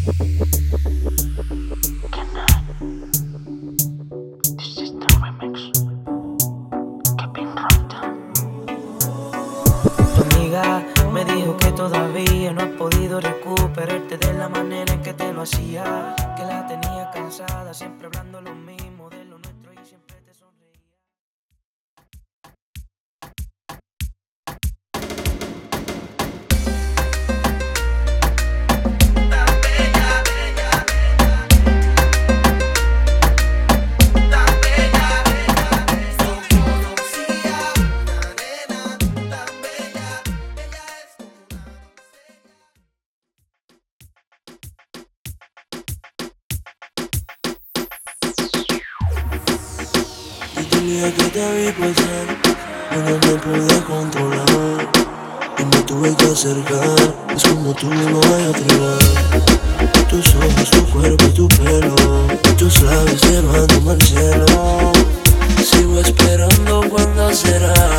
Tu amiga Me dijo que todavía no has podido recuperarte de la manera en que te lo hacía, que la tenía cansada, siempre hablando lo mismo. el día que te vi pasar Ahora me pude controlar. Y me tuve que acercar Es como tú no hay atrás Tus ojos, tu cuerpo y tu pelo Tus labios llevándome al cielo. Sigo esperando cuando será.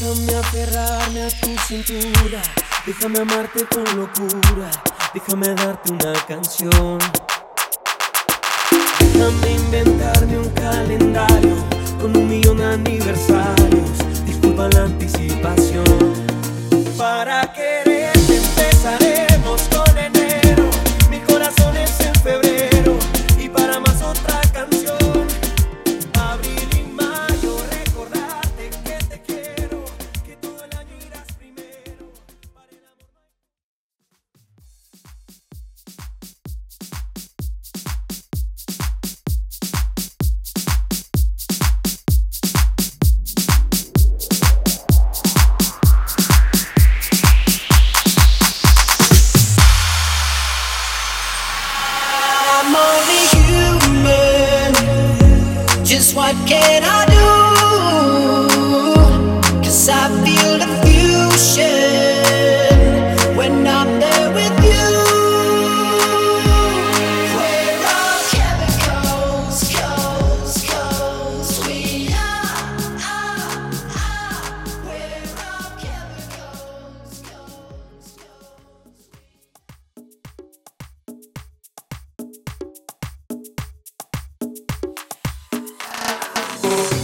Déjame aferrarme a tu cintura, déjame amarte con locura, déjame darte una canción. Déjame inventarme un calendario con un millón de aniversarios, disculpa la anticipación. what can I do? Cause I've Thank you.